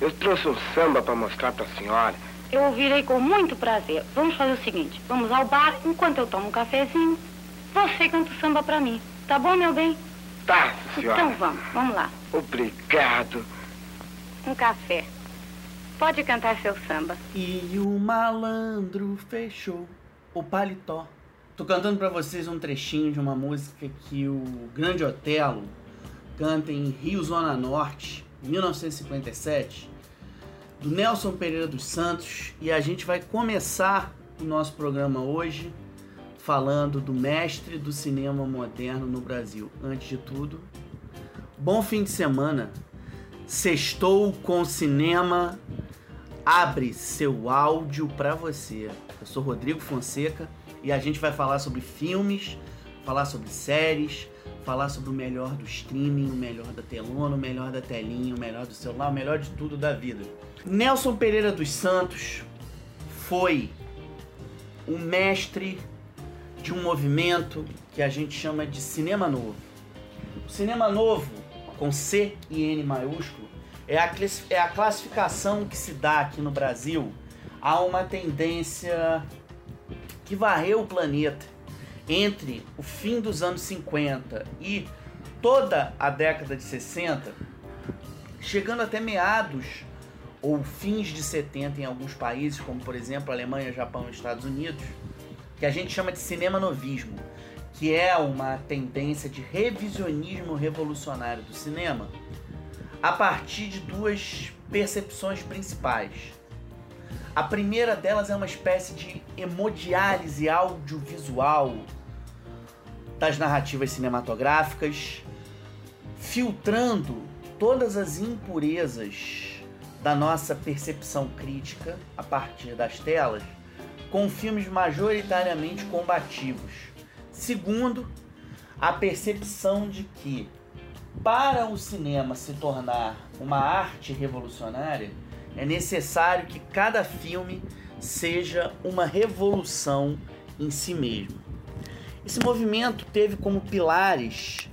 Eu trouxe um samba para mostrar para a senhora. Eu ouvirei com muito prazer. Vamos fazer o seguinte: vamos ao bar, enquanto eu tomo um cafezinho, você canta o samba para mim. Tá bom, meu bem? Tá, senhora. Então vamos, vamos lá. Obrigado. Um café. Pode cantar seu samba. E o malandro fechou o paletó. Tô cantando para vocês um trechinho de uma música que o Grande Otelo canta em Rio Zona Norte, 1957, do Nelson Pereira dos Santos, e a gente vai começar o nosso programa hoje falando do mestre do cinema moderno no Brasil. Antes de tudo, bom fim de semana. Sextou com cinema. Abre seu áudio para você. Eu sou Rodrigo Fonseca e a gente vai falar sobre filmes, falar sobre séries, falar sobre o melhor do streaming, o melhor da telona, o melhor da telinha, o melhor do celular, o melhor de tudo da vida. Nelson Pereira dos Santos foi o mestre de um movimento que a gente chama de cinema novo. O cinema novo, com C e N maiúsculo, é a, é a classificação que se dá aqui no Brasil a uma tendência que varreu o planeta entre o fim dos anos 50 e toda a década de 60, chegando até meados ou fins de 70 em alguns países, como por exemplo Alemanha, Japão e Estados Unidos, que a gente chama de cinema novismo, que é uma tendência de revisionismo revolucionário do cinema, a partir de duas percepções principais. A primeira delas é uma espécie de hemodiálise audiovisual das narrativas cinematográficas, filtrando todas as impurezas da nossa percepção crítica a partir das telas, com filmes majoritariamente combativos. Segundo, a percepção de que para o cinema se tornar uma arte revolucionária, é necessário que cada filme seja uma revolução em si mesmo. Esse movimento teve como pilares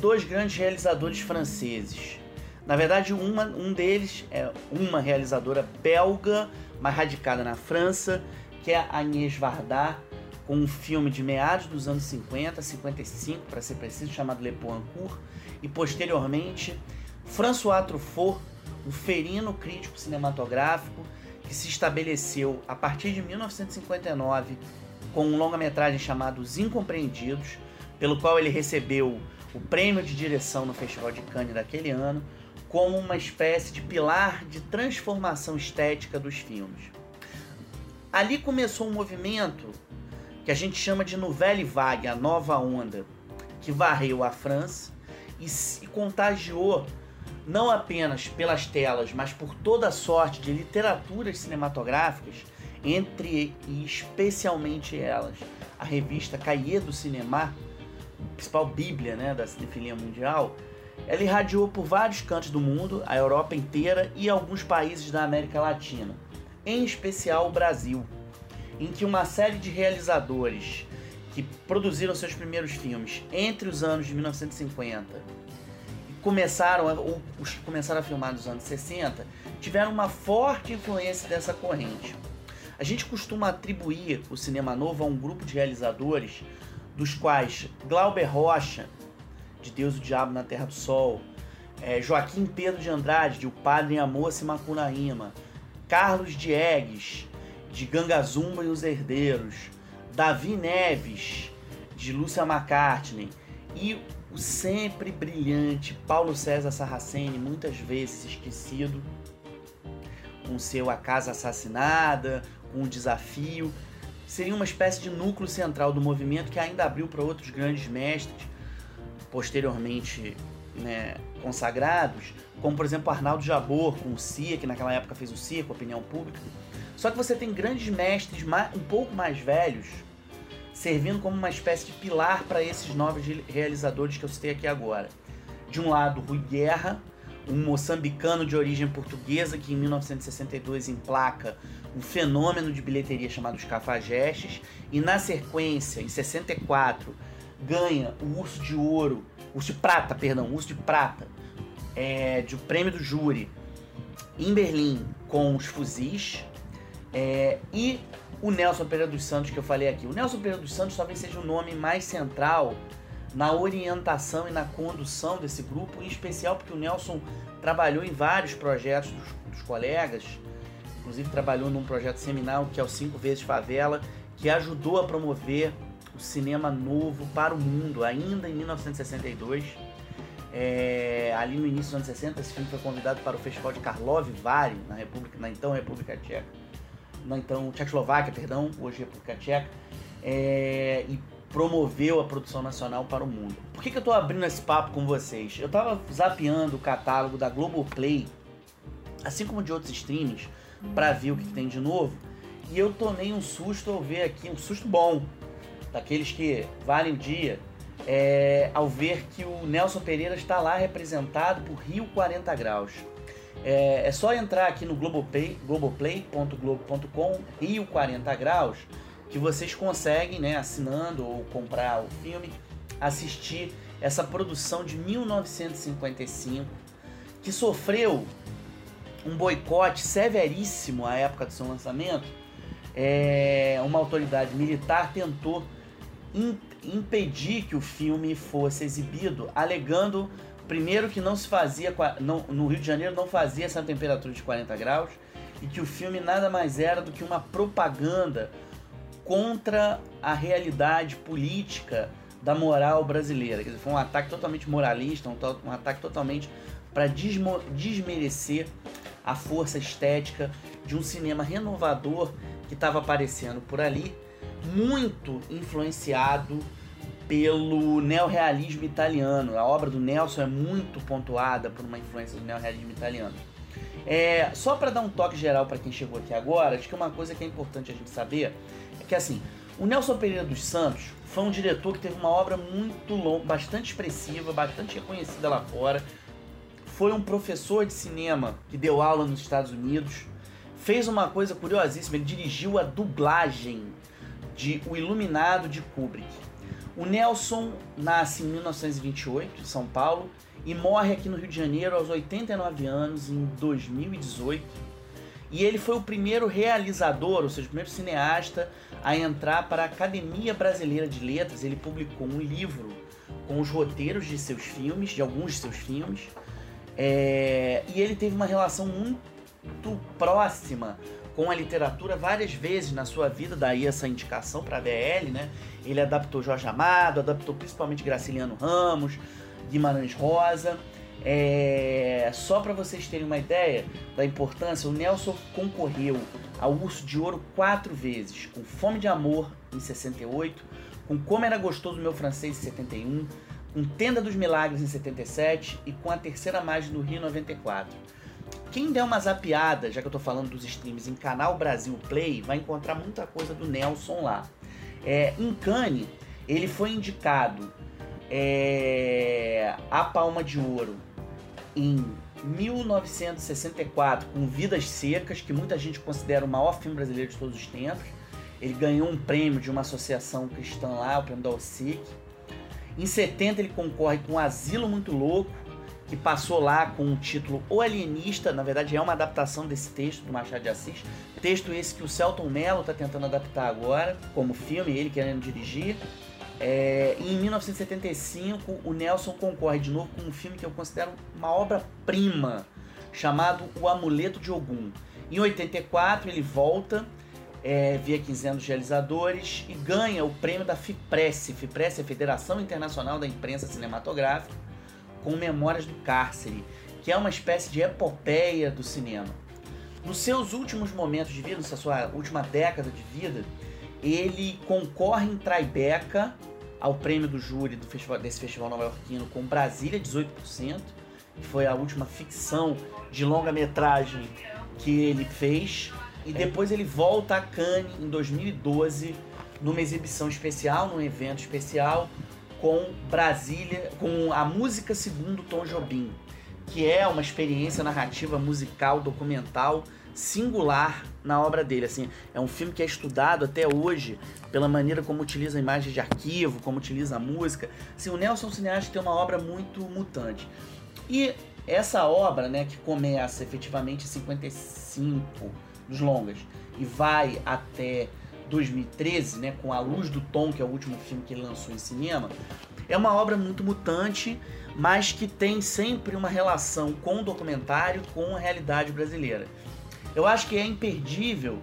dois grandes realizadores franceses. Na verdade, uma, um deles é uma realizadora belga, mas radicada na França, que é Agnès Varda, com um filme de meados dos anos 50, 55 para ser preciso, chamado Le Poincourt, e posteriormente François Truffaut, o ferino crítico cinematográfico que se estabeleceu a partir de 1959 com um longa-metragem chamado Os Incompreendidos, pelo qual ele recebeu o prêmio de direção no Festival de Cannes daquele ano, como uma espécie de pilar de transformação estética dos filmes. Ali começou um movimento que a gente chama de Nouvelle Vague, a nova onda, que varreu a França e, e contagiou não apenas pelas telas, mas por toda a sorte de literaturas cinematográficas, entre e especialmente elas, a revista Cahiers do Cinema, principal bíblia né, da cinefilia mundial, ela irradiou por vários cantos do mundo, a Europa inteira e alguns países da América Latina, em especial o Brasil, em que uma série de realizadores que produziram seus primeiros filmes entre os anos de 1950 começaram, ou começaram a filmar nos anos 60, tiveram uma forte influência dessa corrente. A gente costuma atribuir o cinema novo a um grupo de realizadores, dos quais Glauber Rocha, de Deus e o Diabo na Terra do Sol, é, Joaquim Pedro de Andrade, de O Padre em a Moça e Macunaíma, Carlos Diegues, de Gangazumba e os Herdeiros, Davi Neves, de Lúcia McCartney, e o sempre brilhante Paulo César Sarraceni, muitas vezes esquecido, com seu A Casa Assassinada, o Desafio, seria uma espécie de núcleo central do movimento que ainda abriu para outros grandes mestres, posteriormente né, consagrados, como por exemplo Arnaldo Jabor com o CIA, que naquela época fez o CIA com a opinião pública. Só que você tem grandes mestres um pouco mais velhos, servindo como uma espécie de pilar para esses novos realizadores que eu citei aqui agora. De um lado, Rui Guerra, um moçambicano de origem portuguesa que em 1962 emplaca um fenômeno de bilheteria chamado Os Cafajestes, e na sequência, em 64, ganha o Urso de Ouro, Urso de Prata, perdão, Urso de Prata, é, de o prêmio do júri, em Berlim com os fuzis é, e o Nelson Pereira dos Santos que eu falei aqui. O Nelson Pereira dos Santos talvez seja o nome mais central na orientação e na condução desse grupo, em especial porque o Nelson trabalhou em vários projetos dos, dos colegas, inclusive trabalhou num projeto seminal que é o Cinco Vezes Favela, que ajudou a promover o cinema novo para o mundo, ainda em 1962. É, ali no início dos anos 60, esse filme foi convidado para o Festival de Karlovy Vary, na, República, na então República Tcheca, na então Tchecoslováquia, perdão, hoje República Tcheca, é, e promoveu a produção nacional para o mundo. Por que, que eu estou abrindo esse papo com vocês? Eu estava zapeando o catálogo da Globoplay, assim como de outros streams, para ver o que, tem de novo, e eu tomei um susto ao ver aqui, um susto bom, daqueles que valem o dia, é, ao ver que o Nelson Pereira está lá representado por Rio 40 Graus. É, é só entrar aqui no Globoplay, globoplay.globo.com, Rio 40 Graus, que vocês conseguem, né, assinando ou comprar o filme, assistir essa produção de 1955, que sofreu um boicote severíssimo à época do seu lançamento. É, uma autoridade militar tentou impedir que o filme fosse exibido, alegando primeiro que não se fazia não, no Rio de Janeiro não fazia essa temperatura de 40 graus e que o filme nada mais era do que uma propaganda contra a realidade política da moral brasileira. Quer dizer, foi um ataque totalmente moralista, um, um ataque totalmente para desmerecer a força estética de um cinema renovador que estava aparecendo por ali muito influenciado pelo neorrealismo italiano. A obra do Nelson é muito pontuada por uma influência do neorrealismo italiano. É, só para dar um toque geral para quem chegou aqui agora, acho que uma coisa que é importante a gente saber é que assim, o Nelson Pereira dos Santos foi um diretor que teve uma obra muito longa, bastante expressiva, bastante reconhecida lá fora. Foi um professor de cinema que deu aula nos Estados Unidos. Fez uma coisa curiosíssima, ele dirigiu a dublagem de O Iluminado de Kubrick. O Nelson nasce em 1928, em São Paulo, e morre aqui no Rio de Janeiro aos 89 anos, em 2018. E ele foi o primeiro realizador, ou seja, o primeiro cineasta a entrar para a Academia Brasileira de Letras. Ele publicou um livro com os roteiros de seus filmes, de alguns de seus filmes. É... E ele teve uma relação muito próxima com a literatura várias vezes na sua vida, daí essa indicação para a VL, né? Ele adaptou Jorge Amado, adaptou principalmente Graciliano Ramos, Guimarães Rosa. É... Só para vocês terem uma ideia da importância, o Nelson concorreu ao Urso de Ouro quatro vezes, com Fome de Amor em 68, com Como Era Gostoso Meu Francês em 71, com Tenda dos Milagres em 77 e com A Terceira Margem do Rio em 94. Quem der uma zapiada, já que eu tô falando dos streams, em Canal Brasil Play, vai encontrar muita coisa do Nelson lá. É, em Cannes, ele foi indicado é, a Palma de Ouro em 1964 com Vidas Secas, que muita gente considera o maior filme brasileiro de todos os tempos. Ele ganhou um prêmio de uma associação cristã lá, o prêmio da OSIC. Em 70 ele concorre com Asilo Muito Louco, que passou lá com o título O Alienista, na verdade é uma adaptação desse texto do Machado de Assis, texto esse que o Celton Mello está tentando adaptar agora, como filme, ele querendo dirigir. É, em 1975, o Nelson concorre de novo com um filme que eu considero uma obra-prima, chamado O Amuleto de Ogum. Em 84, ele volta é, via 15 anos realizadores e ganha o prêmio da FIPRESS. FIPRESS é a Federação Internacional da Imprensa Cinematográfica com Memórias do Cárcere, que é uma espécie de epopeia do cinema. Nos seus últimos momentos de vida, nessa sua última década de vida, ele concorre em Tribeca ao prêmio do júri do festival, desse festival nova-iorquino com Brasília, 18%, que foi a última ficção de longa-metragem que ele fez. E depois ele volta a Cannes em 2012, numa exibição especial, num evento especial, com Brasília, com a música segundo Tom Jobim, que é uma experiência narrativa musical documental singular na obra dele. Assim, é um filme que é estudado até hoje pela maneira como utiliza imagens de arquivo, como utiliza a música. Assim, o Nelson Cineasta tem uma obra muito mutante. E Essa obra, né, que começa efetivamente em 55 dos longas e vai até 2013, né, com A Luz do Tom, que é o último filme que ele lançou em cinema, é uma obra muito mutante, mas que tem sempre uma relação com o documentário, com a realidade brasileira. Eu acho que é imperdível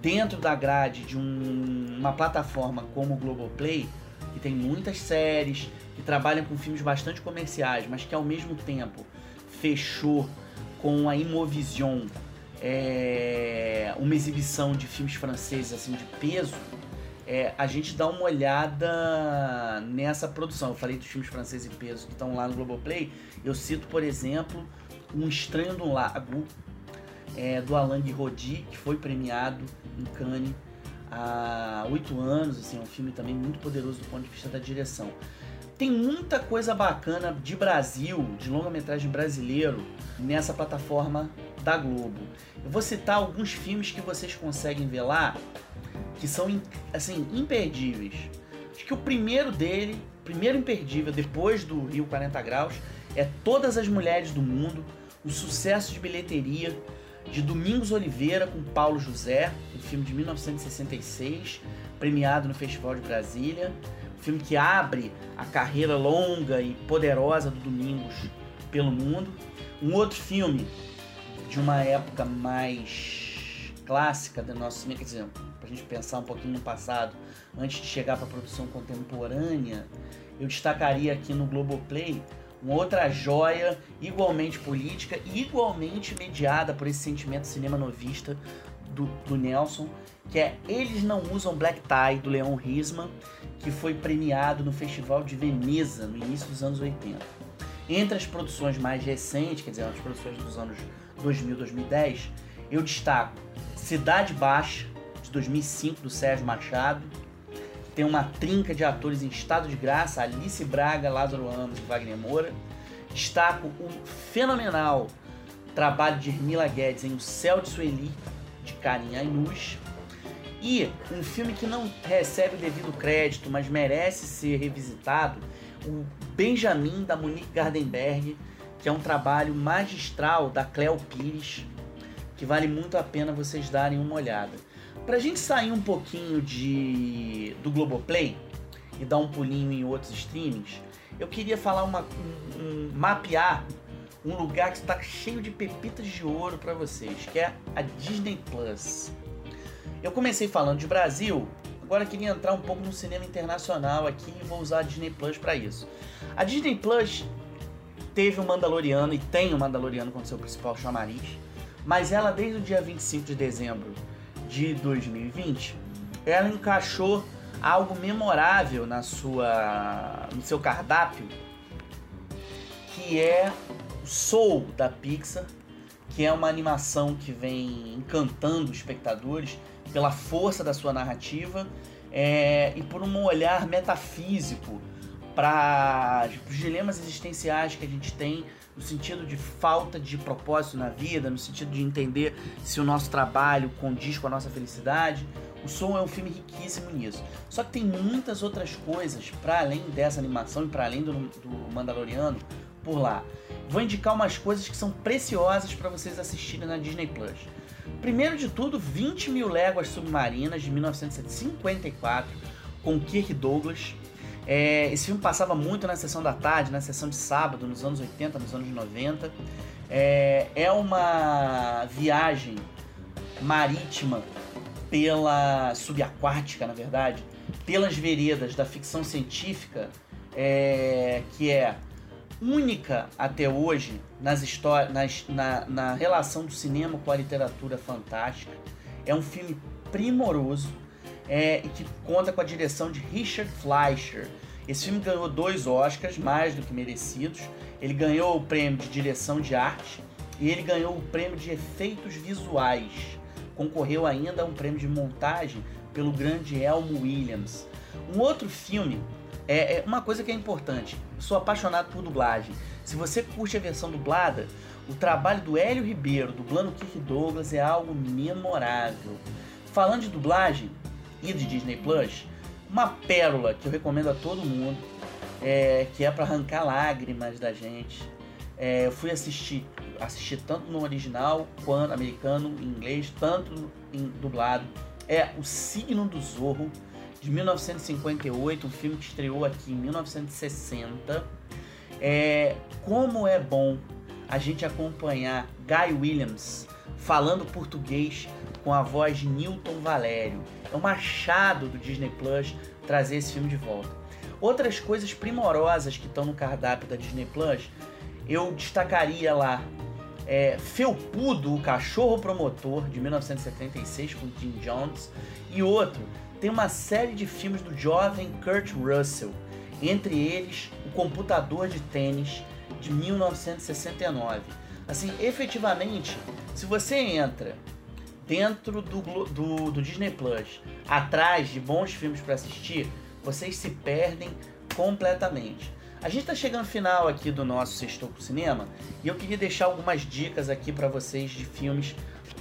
dentro da grade de um, uma plataforma como o Globoplay, que tem muitas séries, que trabalham com filmes bastante comerciais, mas que ao mesmo tempo fechou com a Imovision é, uma exibição de filmes franceses assim de peso, é, a gente dá uma olhada nessa produção. Eu falei dos filmes franceses de peso que estão lá no Globoplay. Eu cito, por exemplo, Um Estranho no Lago, é, do Alain Guiraudy, que foi premiado em Cannes há oito anos. Assim, é um filme também muito poderoso do ponto de vista da direção. Tem muita coisa bacana de Brasil, de longa-metragem brasileiro, nessa plataforma da Globo. Eu vou citar alguns filmes que vocês conseguem ver lá, que são assim imperdíveis. Acho que o primeiro dele, primeiro imperdível depois do Rio 40 Graus, é Todas as Mulheres do Mundo, o sucesso de bilheteria de Domingos Oliveira com Paulo José, um filme de 1966, premiado no Festival de Brasília filme que abre a carreira longa e poderosa do Domingos pelo mundo. Um outro filme de uma época mais clássica do nosso cinema, quer dizer, para a gente pensar um pouquinho no passado, antes de chegar para a produção contemporânea, eu destacaria aqui no Globoplay uma outra joia igualmente política e igualmente mediada por esse sentimento cinema novista do, do Nelson, que é Eles Não Usam Black Tie, do Leon Risman, que foi premiado no Festival de Veneza no início dos anos 80. Entre as produções mais recentes, quer dizer, as produções dos anos 2000 2010, eu destaco Cidade Baixa, de 2005, do Sérgio Machado. Tem uma trinca de atores em estado de graça, Alice Braga, Lázaro Ramos e Wagner Moura. Destaco o fenomenal trabalho de Hermila Guedes em O Céu de Sueli, de Karin Ainus. E um filme que não recebe o devido crédito, mas merece ser revisitado, o Benjamin da Monique Gardenberg, que é um trabalho magistral da Cleo Pires, que vale muito a pena vocês darem uma olhada. Para a gente sair um pouquinho de do Globoplay e dar um pulinho em outros streamings, eu queria falar uma um, um, mapear um lugar que está cheio de pepitas de ouro para vocês, que é a Disney Plus. Eu comecei falando de Brasil, agora queria entrar um pouco no cinema internacional aqui e vou usar a Disney Plus para isso. A Disney Plus teve o Mandaloriano e tem o Mandaloriano como seu principal chamariz, mas ela desde o dia 25 de dezembro de 2020, ela encaixou algo memorável na sua no seu cardápio, que é Soul da Pixar, que é uma animação que vem encantando os espectadores pela força da sua narrativa é, e por um olhar metafísico para os dilemas existenciais que a gente tem no sentido de falta de propósito na vida, no sentido de entender se o nosso trabalho condiz com a nossa felicidade. O Soul é um filme riquíssimo nisso. Só que tem muitas outras coisas para além dessa animação e para além do, do Mandaloriano por lá. Vou indicar umas coisas que são preciosas para vocês assistirem na Disney Plus. Primeiro de tudo, 20 mil léguas submarinas de 1954 com Kirk Douglas. É, esse filme passava muito na sessão da tarde, na sessão de sábado, nos anos 80, nos anos 90. É, é uma viagem marítima pela subaquática, na verdade, pelas veredas da ficção científica, é, que é única até hoje nas histórias, na, na relação do cinema com a literatura fantástica. É um filme primoroso é, e que conta com a direção de Richard Fleischer. Esse filme ganhou dois Oscars, mais do que merecidos. Ele ganhou o prêmio de direção de arte e ele ganhou o prêmio de efeitos visuais. Concorreu ainda a um prêmio de montagem pelo grande Elmo Williams. Um outro filme é, é uma coisa que é importante. Sou apaixonado por dublagem. Se você curte a versão dublada, o trabalho do Hélio Ribeiro, dublando Kirk Douglas, é algo memorável. Falando de dublagem e de Disney Plus, uma pérola que eu recomendo a todo mundo, é, que é para arrancar lágrimas da gente. É, eu fui assistir, assistir tanto no original quanto americano, em inglês, tanto em dublado. É O Signo do Zorro, de 1958, um filme que estreou aqui em 1960. É, como é bom a gente acompanhar Guy Williams falando português com a voz de Newton Valério. É um machado do Disney Plus trazer esse filme de volta. Outras coisas primorosas que estão no cardápio da Disney Plus, eu destacaria lá é, Felpudo, o Cachorro Promotor, de 1976, com Jim Jones, e outro, tem uma série de filmes do jovem Kurt Russell, entre eles O Computador de Tênis, de 1969. Assim, efetivamente, se você entra dentro do, do, do Disney Plus, atrás de bons filmes para assistir, vocês se perdem completamente. A gente está chegando no final aqui do nosso Sextou pro Cinema e eu queria deixar algumas dicas aqui para vocês de filmes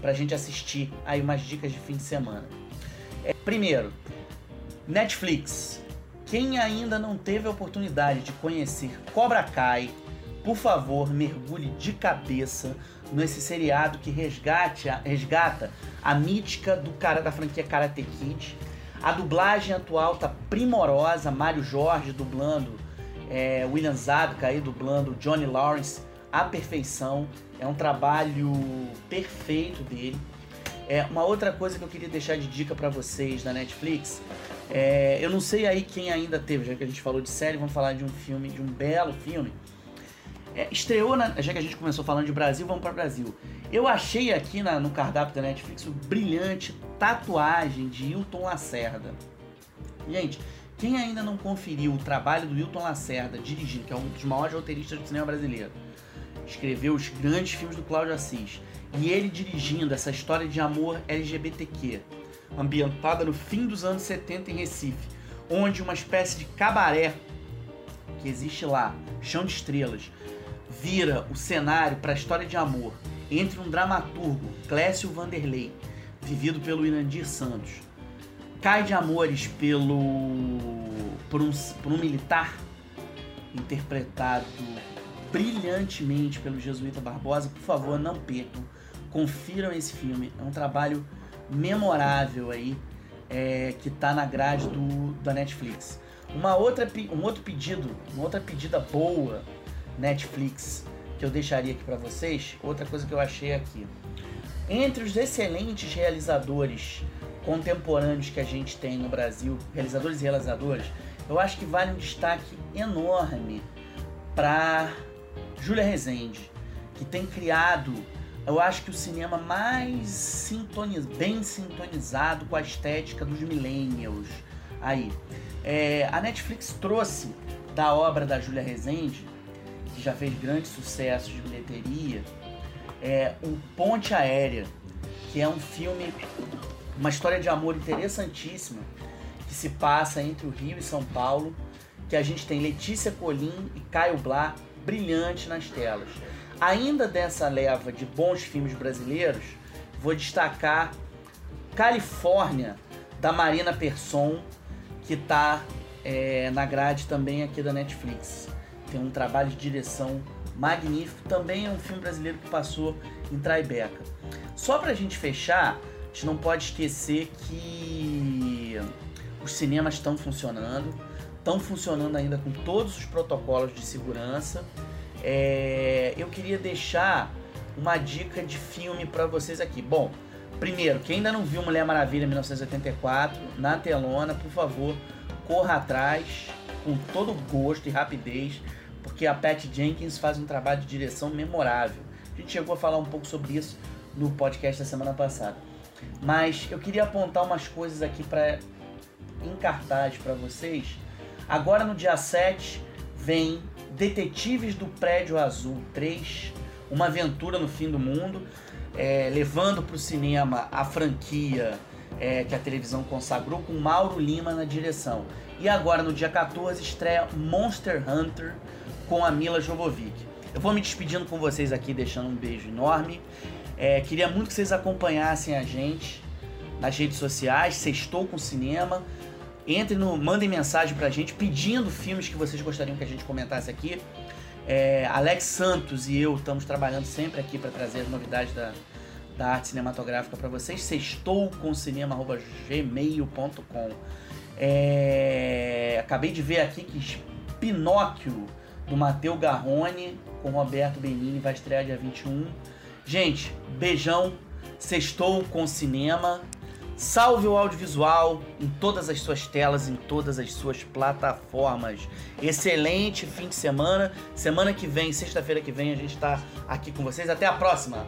para a gente assistir aí umas dicas de fim de semana. É, primeiro, Netflix. Quem ainda não teve a oportunidade de conhecer Cobra Kai, por favor, mergulhe de cabeça nesse seriado que resgate, resgata a mítica do cara da franquia Karate Kid. A dublagem atual tá primorosa, Mário Jorge dublando é, William Zabka aí dublando Johnny Lawrence à perfeição. É um trabalho perfeito dele. É uma outra coisa que eu queria deixar de dica para vocês da Netflix. É, eu não sei aí quem ainda teve, já que a gente falou de série, vamos falar de um filme, de um belo filme é, estreou, na, já que a gente começou falando de Brasil, vamos para Brasil. Eu achei aqui na, no cardápio da Netflix o brilhante Tatuagem de Hilton Lacerda. Gente, quem ainda não conferiu o trabalho do Hilton Lacerda dirigindo, que é um dos maiores roteiristas do cinema brasileiro, escreveu os grandes filmes do Cláudio Assis, e ele dirigindo essa história de amor LGBTQ, ambientada no fim dos anos 70 em Recife, onde uma espécie de cabaré que existe lá, chão de estrelas, vira o cenário para a história de amor entre um dramaturgo, Clécio Vanderlei, vivido pelo Irandir Santos, cai de amores pelo por um, por um militar interpretado brilhantemente pelo Jesuíta Barbosa, por favor, não percam, confiram esse filme, é um trabalho memorável aí é, que está na grade do, da Netflix. Uma outra, um outro pedido, uma outra pedida boa Netflix que eu deixaria aqui para vocês, outra coisa que eu achei aqui. Entre os excelentes realizadores contemporâneos que a gente tem no Brasil, realizadores e realizadoras, eu acho que vale um destaque enorme para Júlia Rezende, que tem criado, eu acho que o cinema mais sintoniz, bem sintonizado com a estética dos millennials. Aí, é, a Netflix trouxe da obra da Júlia Rezende que já fez grandes sucessos de bilheteria, é o Ponte Aérea, que é um filme, uma história de amor interessantíssima, que se passa entre o Rio e São Paulo, que a gente tem Letícia Colim e Caio Blá brilhante nas telas. Ainda dessa leva de bons filmes brasileiros, vou destacar Califórnia, da Marina Persson, que está é, na grade também aqui da Netflix tem um trabalho de direção magnífico. Também é um filme brasileiro que passou em Tribeca. Só pra gente fechar, a gente não pode esquecer que os cinemas estão funcionando, estão funcionando ainda com todos os protocolos de segurança. É, eu queria deixar uma dica de filme para vocês aqui. Bom, primeiro, quem ainda não viu Mulher Maravilha 1984 na telona, por favor, corra atrás com todo gosto e rapidez porque a Pat Jenkins faz um trabalho de direção memorável. A gente chegou a falar um pouco sobre isso no podcast da semana passada. Mas eu queria apontar umas coisas aqui para em cartaz para vocês. Agora no dia 7 vem Detetives do Prédio Azul 3, uma aventura no fim do mundo, é, levando para o cinema a franquia é, que a televisão consagrou com Mauro Lima na direção. E agora no dia 14 estreia Monster Hunter com a Mila Jovovic. Eu vou me despedindo com vocês aqui, deixando um beijo enorme. É, queria muito que vocês acompanhassem a gente nas redes sociais, Sextou com Cinema. Entre no, mandem mensagem pra gente pedindo filmes que vocês gostariam que a gente comentasse aqui. É, Alex Santos e eu estamos trabalhando sempre aqui para trazer as novidades da, da arte cinematográfica para vocês. Sextou com cinema@gmail.com. É, acabei de ver aqui que Pinóquio do Matteo Garrone com Roberto Benini vai estrear dia 21. Gente, beijão. Sextou com cinema. Salve o audiovisual em todas as suas telas, em todas as suas plataformas. Excelente fim de semana. Semana que vem, sexta-feira que vem, a gente está aqui com vocês. Até a próxima!